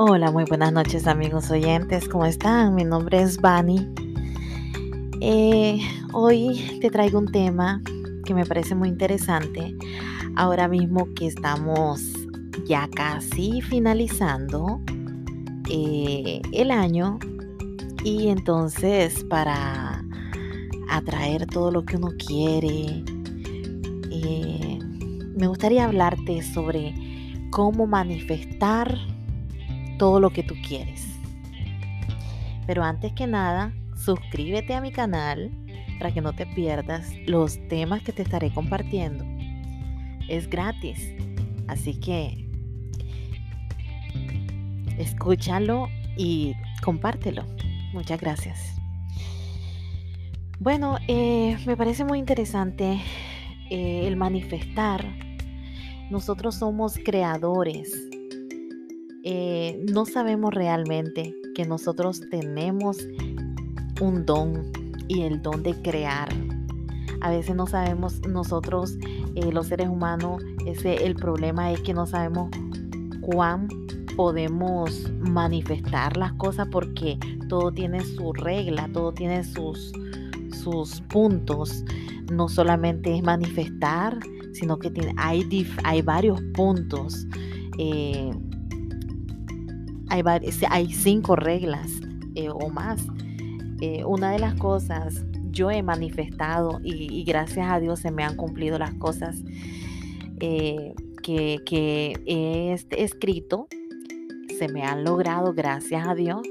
Hola, muy buenas noches amigos oyentes, ¿cómo están? Mi nombre es Bani. Eh, hoy te traigo un tema que me parece muy interesante. Ahora mismo que estamos ya casi finalizando eh, el año y entonces para atraer todo lo que uno quiere, eh, me gustaría hablarte sobre cómo manifestar todo lo que tú quieres. Pero antes que nada, suscríbete a mi canal para que no te pierdas los temas que te estaré compartiendo. Es gratis, así que escúchalo y compártelo. Muchas gracias. Bueno, eh, me parece muy interesante eh, el manifestar. Nosotros somos creadores eh, no sabemos realmente que nosotros tenemos un don y el don de crear. A veces no sabemos nosotros, eh, los seres humanos, ese, el problema es que no sabemos cuán podemos manifestar las cosas porque todo tiene su regla, todo tiene sus, sus puntos. No solamente es manifestar, sino que hay, hay varios puntos. Eh, hay, cinco reglas eh, o más. Eh, una de las cosas yo he manifestado y, gracias a Dios se me han cumplido las cosas eh, que, que, he escrito, se me han logrado gracias a Dios.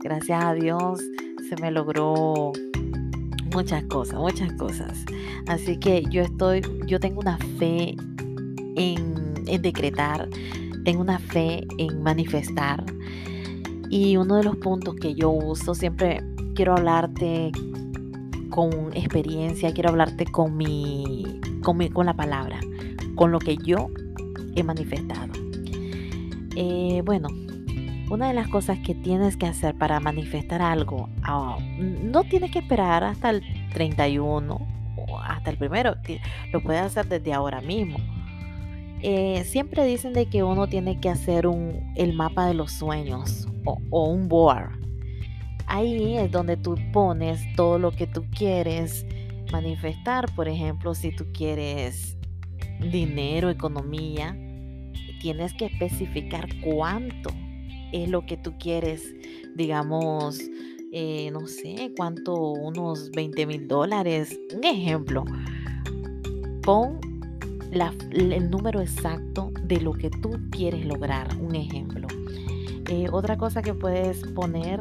Gracias a Dios se me logró muchas cosas, muchas cosas. Así que yo estoy, yo tengo una fe en decretar tengo una fe en manifestar. Y uno de los puntos que yo uso, siempre quiero hablarte con experiencia, quiero hablarte con mi, con, con la palabra, con lo que yo he manifestado. Eh, bueno, una de las cosas que tienes que hacer para manifestar algo, ah, no tienes que esperar hasta el 31 o hasta el primero, lo puedes hacer desde ahora mismo. Eh, siempre dicen de que uno tiene que hacer el mapa de los sueños o, un board. Ahí es donde tú pones todo lo que tú quieres manifestar. Por ejemplo, si tú quieres dinero, economía, tienes que especificar cuánto es lo que tú quieres, digamos, eh, no sé, cuánto, unos 20 mil dólares. Un ejemplo, pon el número exacto de lo que tú quieres lograr. Un ejemplo. Eh, otra cosa que puedes poner,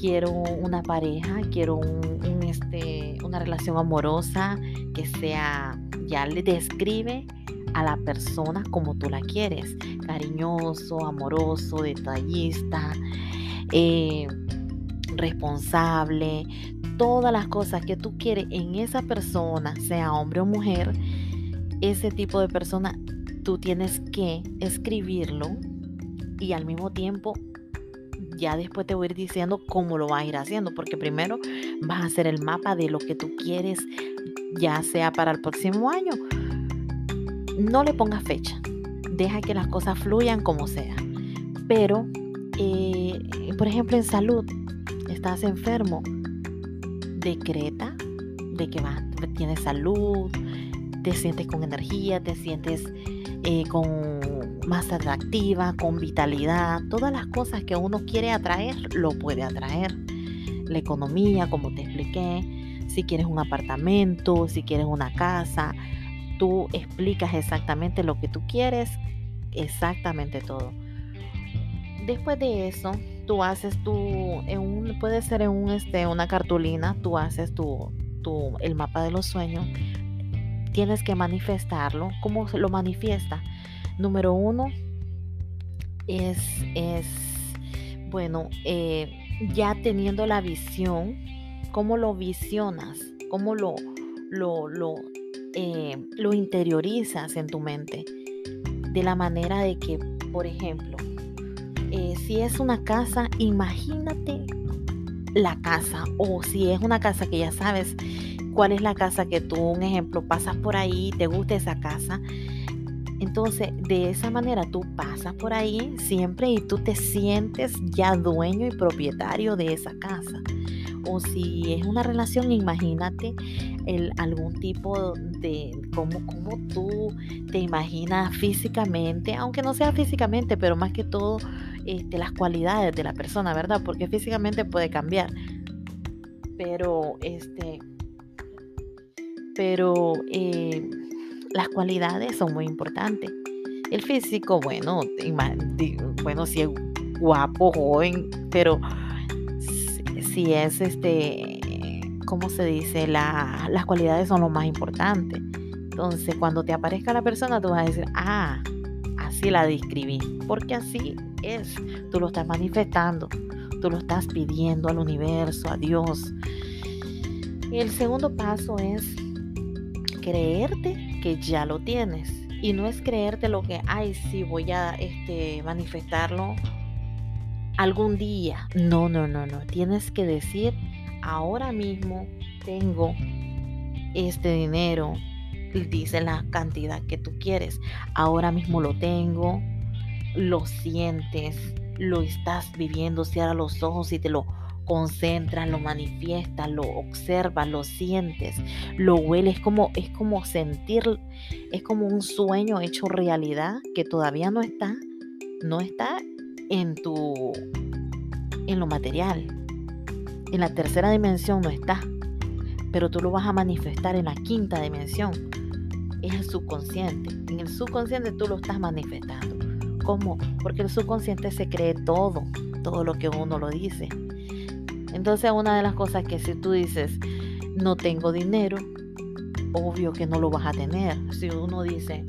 quiero una pareja, quiero un, este, una relación amorosa que sea, ya le describe a la persona como tú la quieres, cariñoso, amoroso, detallista, eh, responsable, todas las cosas que tú quieres en esa persona, sea hombre o mujer, ese tipo de persona, tú tienes que escribirlo y al mismo tiempo ya después te voy a ir diciendo cómo lo vas a ir haciendo, porque primero vas a hacer el mapa de lo que tú quieres, ya sea para el próximo año. No le pongas fecha, deja que las cosas fluyan como sea. Pero, eh, por ejemplo, en salud, estás enfermo, decreta de que vas, tienes salud, te sientes con energía, te sientes eh, con más atractiva, con vitalidad, todas las cosas que uno quiere atraer, lo puede atraer. La economía, como te expliqué, si quieres un apartamento, si quieres una casa, tú explicas exactamente lo que tú quieres, exactamente todo. Después de eso, tú haces tu, puede ser en un, este, una cartulina, tú haces tu, tu, el mapa de los sueños, tienes que manifestarlo. ¿Cómo lo manifiesta? Número uno es, es bueno, eh, ya teniendo la visión, ¿cómo lo visionas? ¿Cómo lo, lo, eh, lo interiorizas en tu mente? De la manera de que, por ejemplo, eh, si es una casa, imagínate la casa o si es una casa que ya sabes cuál es la casa que tú, un ejemplo, pasas por ahí, te gusta esa casa, Entonces, de esa manera tú pasas por ahí siempre y tú te sientes ya dueño y propietario de esa casa. O si es una relación, imagínate el, algún tipo de cómo, cómo tú te imaginas físicamente, aunque no sea físicamente, pero más que todo este, las cualidades de la persona, ¿verdad? Porque físicamente puede cambiar. Pero, este, pero eh, las cualidades son muy importantes. El físico, bueno, bueno, si es guapo, joven, pero si es este, ¿cómo se dice? las cualidades son lo más importante. Entonces, cuando te aparezca la persona, tú vas a decir, ah, así la describí, porque así es, tú lo estás manifestando, tú lo estás pidiendo al universo, a Dios. Y el segundo paso es creerte que ya lo tienes. Y no es creerte lo que, ay, sí, voy a este, manifestarlo algún día. No, no, no, no. Tienes que decir, ahora mismo tengo este dinero. Dice la cantidad que tú quieres. Ahora mismo lo tengo. Lo sientes. Lo estás viviendo. Cierra los ojos y te lo concentras, lo manifiestas, lo observas, lo sientes, lo hueles, es como, es como sentir, es como un sueño hecho realidad que todavía no está, no está en tu, en lo material. En la tercera dimensión no está, pero tú lo vas a manifestar en la quinta dimensión. Es el subconsciente. En el subconsciente tú lo estás manifestando. ¿Cómo? Porque el subconsciente se cree todo, todo lo que uno lo dice. Entonces una de las cosas que si tú dices, no tengo dinero, obvio que no lo vas a tener. Si uno dice,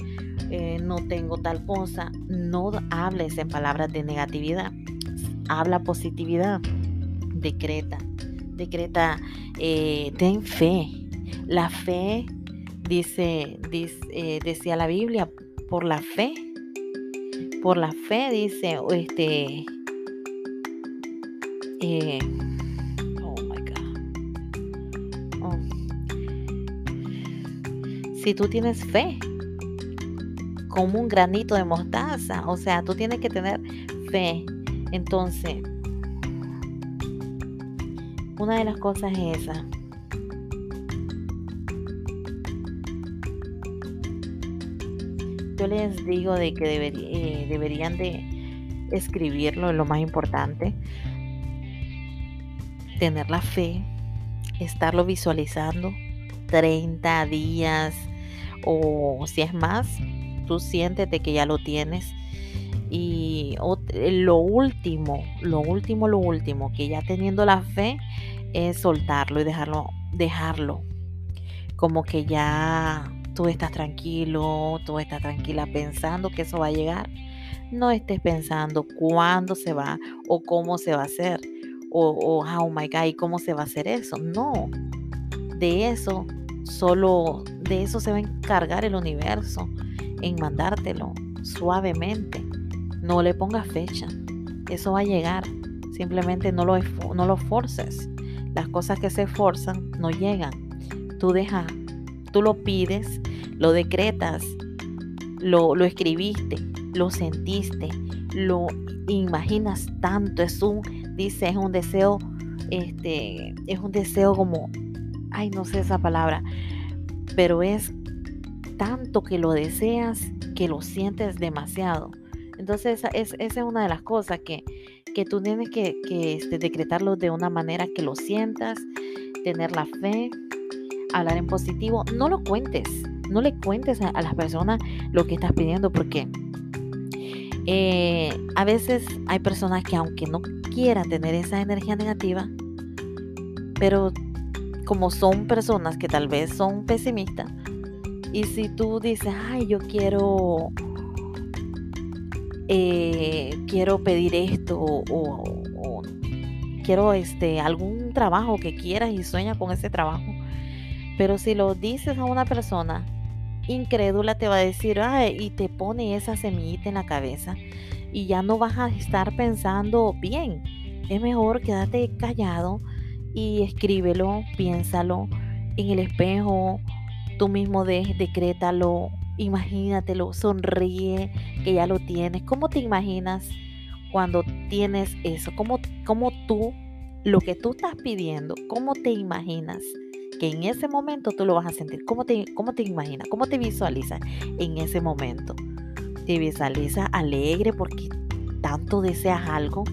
eh, no tengo tal cosa, no hables en palabras de negatividad, habla positividad, decreta, decreta, eh, ten fe. La fe, dice, dice eh, decía la Biblia, por la fe, por la fe, dice, este, si tú tienes fe, como un granito de mostaza, o sea, tú tienes que tener fe. Entonces, una de las cosas es esa. Yo les digo de que eh, deberían de escribirlo, lo más importante. Tener la fe, estarlo visualizando 30 días, o si es más, tú siéntete que ya lo tienes. Y lo último, lo último, lo último, que ya teniendo la fe, es soltarlo y dejarlo, dejarlo. Como que ya tú estás tranquilo, tú estás tranquila pensando que eso va a llegar. No estés pensando cuándo se va o cómo se va a hacer. O, o oh my God, ¿y cómo se va a hacer eso? No. De eso Solo de eso se va a encargar el universo, en mandártelo suavemente. No le pongas fecha. Eso va a llegar. Simplemente no lo, no lo forces. Las cosas que se forzan no llegan. Tú dejas, tú lo pides, lo decretas, lo, lo escribiste, lo sentiste, lo imaginas tanto. Es un, dice, es un deseo, este, es un deseo como ay, no sé esa palabra, pero es tanto que lo deseas que lo sientes demasiado. Entonces, esa es, una de las cosas que, que tú tienes que, este, decretarlo de una manera que lo sientas, tener la fe, hablar en positivo. No lo cuentes, no le cuentes a, las personas lo que estás pidiendo porque eh, a veces hay personas que aunque no quieran tener esa energía negativa, pero como son personas que tal vez son pesimistas, y si tú dices, ay, yo quiero, eh, quiero pedir esto o, quiero este, algún trabajo que quieras y sueña con ese trabajo, pero si lo dices a una persona incrédula te va a decir, ay, y te pone esa semillita en la cabeza y ya no vas a estar pensando bien. Es mejor quédate callado y escríbelo, piénsalo en el espejo, tú mismo de, decrétalo, Imagínatelo, sonríe que ya lo tienes. ¿Cómo te imaginas cuando tienes eso? ¿Cómo, cómo tú, lo que tú estás pidiendo, cómo te imaginas? que en ese momento tú lo vas a sentir. ¿Cómo te, cómo te imaginas? ¿Cómo te visualizas en ese momento? ¿Te visualizas alegre porque tanto deseas algo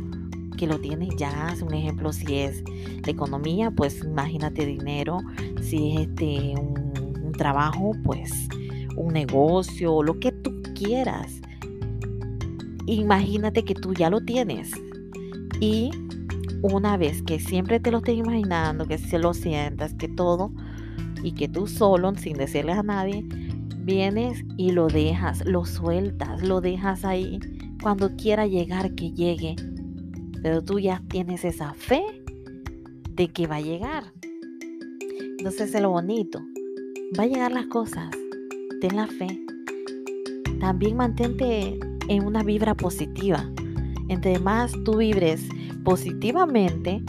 que lo tienes ya? Un ejemplo, si es la economía, pues imagínate dinero. Si es este, un, un trabajo, pues un negocio, lo que tú quieras. Imagínate que tú ya lo tienes. Y una vez que siempre te lo estés imaginando, que se lo sientas, que todo, y que tú solo, sin decirle a nadie, vienes y lo dejas, lo sueltas, lo dejas ahí. Cuando quiera llegar, que llegue. Pero tú ya tienes esa fe de que va a llegar. Entonces es lo bonito. Va a llegar las cosas. Ten la fe. También mantente en una vibra positiva. Entre más tú vibres positivamente,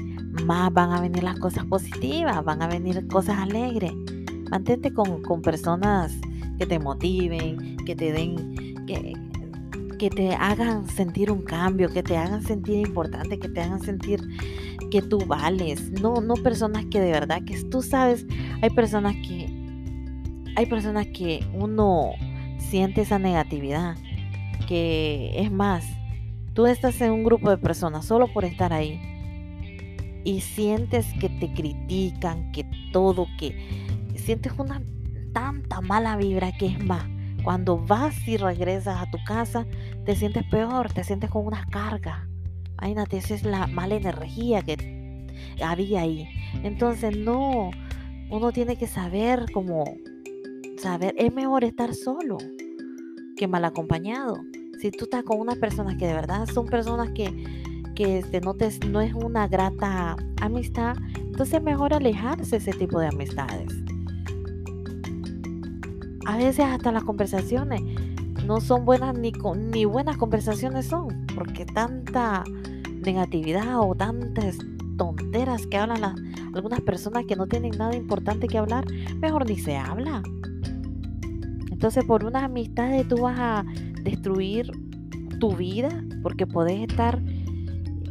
más van a venir las cosas positivas, van a venir cosas alegres. Mantente con, personas que te motiven, que te den, que te hagan sentir un cambio, que te hagan sentir importante, que te hagan sentir que tú vales. No, no personas que de verdad, que tú sabes, hay personas que, hay personas que uno siente esa negatividad, que es más, Tú estás en un grupo de personas solo por estar ahí y sientes que te critican, que todo, que sientes una tanta mala vibra que es más. Cuando vas y regresas a tu casa, te sientes peor, te sientes con una carga. Imagínate, esa es la mala energía que había ahí. Entonces, no, uno tiene que saber cómo, saber, es mejor estar solo que mal acompañado si tú estás con unas personas que de verdad son personas que, que este, no, te, no es una grata amistad, entonces es mejor alejarse de ese tipo de amistades. A veces hasta las conversaciones no son buenas ni, ni buenas conversaciones son, porque tanta negatividad o tantas tonteras que hablan las, algunas personas que no tienen nada importante que hablar, mejor ni se habla. Entonces por unas amistades tú vas a destruir tu vida porque puedes estar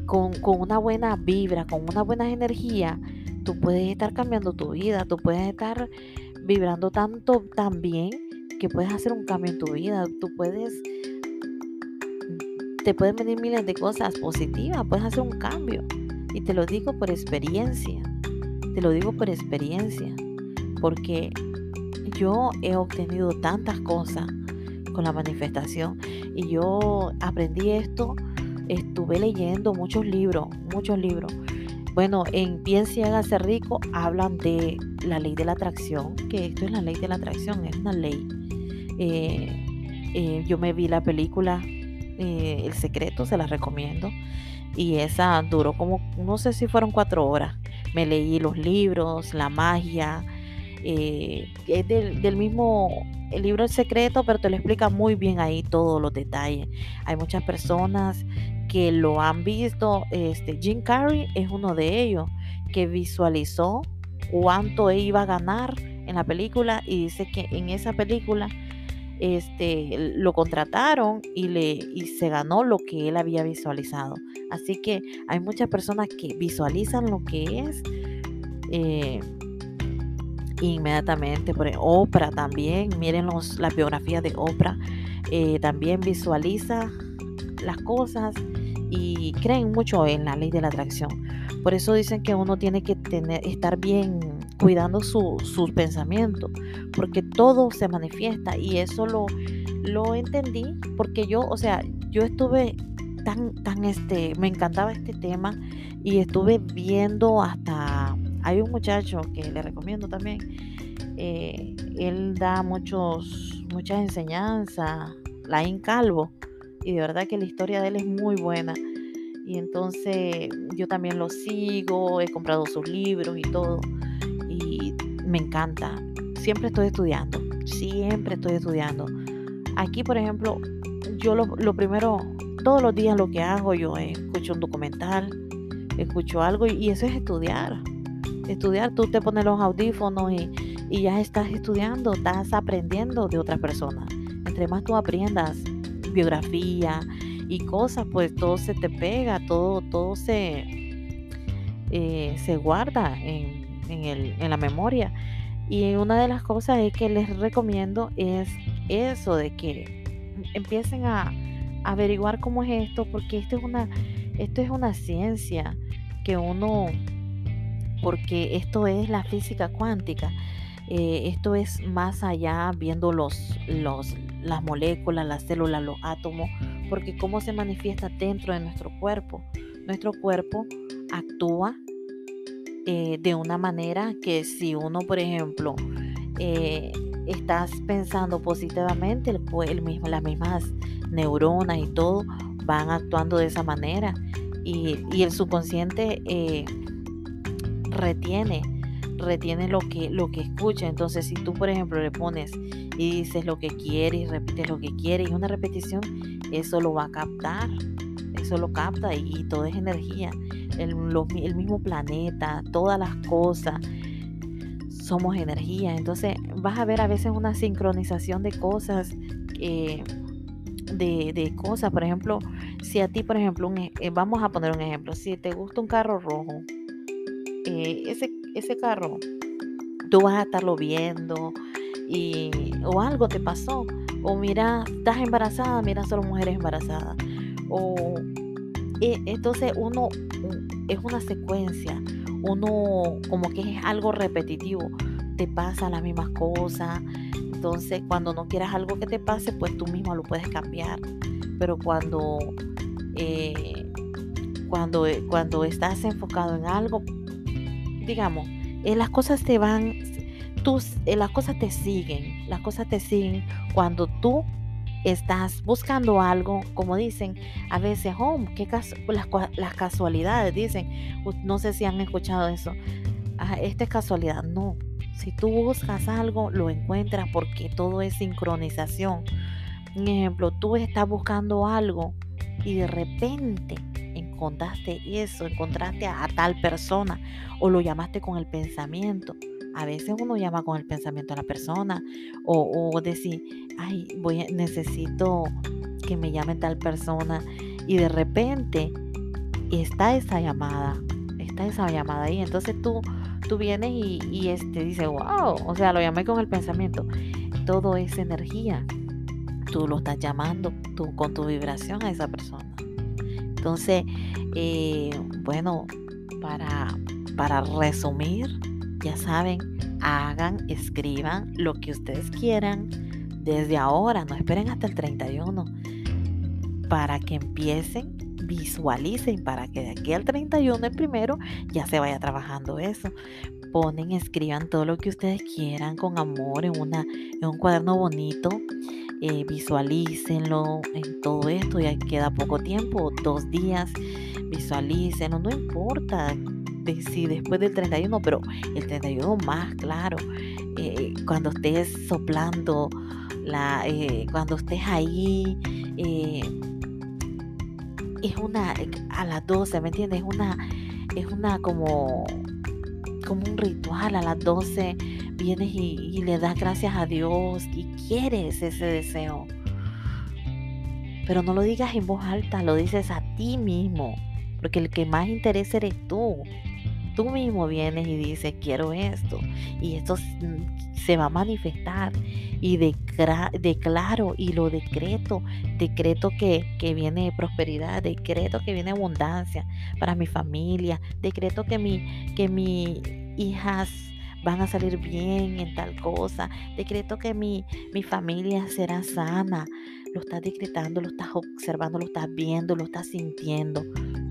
con, una buena vibra, con una buena energía. Tú puedes estar cambiando tu vida, tú puedes estar vibrando tanto también que puedes hacer un cambio en tu vida. Tú puedes, te pueden venir miles de cosas positivas, puedes hacer un cambio. Y te lo digo por experiencia, te lo digo por experiencia, porque yo he obtenido tantas cosas con la manifestación y yo aprendí esto, estuve leyendo muchos libros, muchos libros. Bueno, en Piensa y hágase rico hablan de la ley de la atracción, que esto es la ley de la atracción, es una ley. Eh, eh, yo me vi la película eh, El Secreto, se la recomiendo. Y esa duró como, no sé si fueron cuatro horas. Me leí los libros, la magia, es del, mismo el libro El Secreto, pero te lo explica muy bien ahí todos los detalles. Hay muchas personas que lo han visto. Este, Jim Carrey es uno de ellos que visualizó cuánto iba a ganar en la película y dice que en esa película este, lo contrataron y, le, y se ganó lo que él había visualizado. Así que hay muchas personas que visualizan lo que es. Eh, inmediatamente. Por Oprah también, miren los, la biografía de Oprah, eh, también visualiza las cosas y creen mucho en la ley de la atracción. Por eso dicen que uno tiene que tener, estar bien cuidando su, sus pensamientos, porque todo se manifiesta y eso lo, lo entendí porque yo, o sea, yo estuve tan, tan, este, me encantaba este tema y estuve viendo hasta hay un muchacho que le recomiendo también. Eh, él da muchos, muchas enseñanzas, Laín Calvo, y de verdad que la historia de él es muy buena. Y entonces yo también lo sigo, he comprado sus libros y todo. Y me encanta. Siempre estoy estudiando, siempre estoy estudiando. Aquí, por ejemplo, yo lo, lo primero, todos los días lo que hago, yo escucho un documental, escucho algo y eso es estudiar estudiar, tú te pones los audífonos y, ya estás estudiando, estás aprendiendo de otras personas. entre más tú aprendas biografía y cosas, pues todo se te pega, todo, todo se, eh, se guarda en, en la memoria. Y una de las cosas es que les recomiendo es eso de que empiecen a, averiguar cómo es esto, porque esto es una, esto es una ciencia que uno, porque esto es la física cuántica. Eh, esto es más allá viendo los, los, las moléculas, las células, los átomos, porque cómo se manifiesta dentro de nuestro cuerpo. Nuestro cuerpo actúa eh, de una manera que si uno, por ejemplo, eh, estás pensando positivamente, el, mismo, las mismas neuronas y todo van actuando de esa manera. Y, el subconsciente eh, retiene, retiene lo que, lo que escucha. Entonces, si tú, por ejemplo, le pones y dices lo que quieres repites lo que quieres, y una repetición, eso lo va a captar. Eso lo capta y todo es energía el, mismo planeta, todas las cosas, somos energía. Entonces vas a ver a veces una sincronización de cosas, eh, de, cosas. Por ejemplo, si a ti, por ejemplo, un, e, eh, vamos a poner un ejemplo, si te gusta un carro rojo, eh, ese, ese carro, tú vas a estarlo viendo y, o algo te pasó. O mira, estás embarazada, mira solo mujeres embarazadas. O entonces uno es una secuencia, uno como que es algo repetitivo, te pasa las mismas cosas, entonces cuando no quieras algo que te pase, pues tú mismo lo puedes cambiar, pero cuando, eh, cuando, cuando estás enfocado en algo, digamos, eh, las cosas te van, tus, las cosas te siguen, las cosas te siguen cuando tú estás buscando algo, como dicen a veces, oh, qué las, casualidades, dicen, no sé si han escuchado eso, ah, esta es casualidad, no, si tú buscas algo, lo encuentras porque todo es sincronización. Un ejemplo, tú estás buscando algo y de repente encontraste eso, encontraste a tal persona o lo llamaste con el pensamiento a veces uno llama con el pensamiento a la persona o, decir, ay, voy necesito que me llame tal persona y de repente está esa llamada, está esa llamada ahí. Entonces tú, tú vienes y, este dice, wow, o sea, lo llamé con el pensamiento. Todo es energía. Tú lo estás llamando tú, con tu vibración a esa persona. Entonces, eh, bueno, para, para resumir, ya saben, hagan, escriban lo que ustedes quieran desde ahora, no esperen hasta el 31 para que empiecen, visualicen para que de aquí al 31 el primero ya se vaya trabajando eso. Ponen, escriban todo lo que ustedes quieran con amor en, una, en un cuaderno bonito. Eh, visualícenlo en todo esto, ya queda poco tiempo, dos días, visualícenlo, no importa si después del 31, pero el 31 más, claro, eh, cuando estés soplando, la, eh, cuando estés ahí, eh, es una, a las 12, ¿me entiendes? Es una, es una como, como un ritual, a las 12 vienes y, y le das gracias a Dios y quieres ese deseo. Pero no lo digas en voz alta, lo dices a ti mismo, porque el que más interesa eres tú tú mismo vienes y dices, quiero esto, y esto se va a manifestar, y declaro y lo decreto, decreto que, que viene prosperidad, decreto que viene abundancia para mi familia, decreto que mi, que mis hijas van a salir bien en tal cosa, decreto que mi, mi familia será sana, lo estás decretando, lo estás observando, lo estás viendo, lo estás sintiendo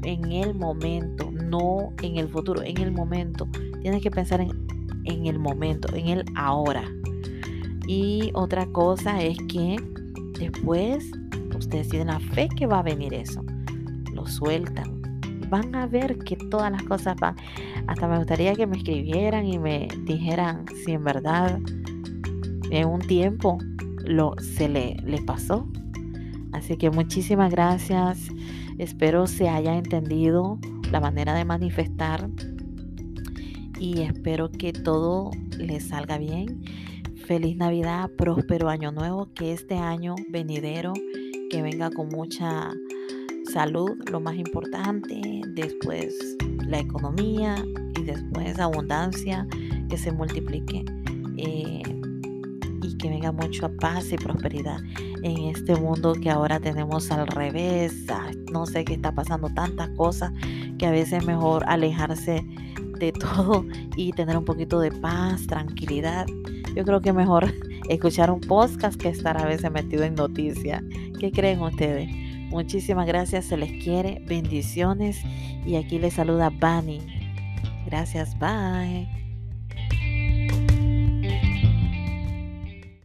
en el momento, no en el futuro, en el momento. Tienes que pensar en, en el momento, en el ahora. Y otra cosa es que después ustedes tienen la fe que va a venir eso. Lo sueltan. Van a ver que todas las cosas van. Hasta me gustaría que me escribieran y me dijeran si en verdad en un tiempo lo, se le, le pasó. Así que muchísimas gracias. Espero se haya entendido la manera de manifestar y espero que todo les salga bien. feliz Navidad, próspero año nuevo, que este año venidero, que venga con mucha salud, lo más importante, después la economía y después abundancia, que se multiplique. Eh, y que venga mucha paz y prosperidad en este mundo que ahora tenemos al revés. no sé qué está pasando, tantas cosas que a veces es mejor alejarse de todo y tener un poquito de paz, tranquilidad. Yo creo que mejor escuchar un podcast que estar a veces metido en noticias. ¿Qué creen ustedes? Muchísimas gracias, se les quiere, bendiciones y aquí les saluda Bani. Gracias, bye.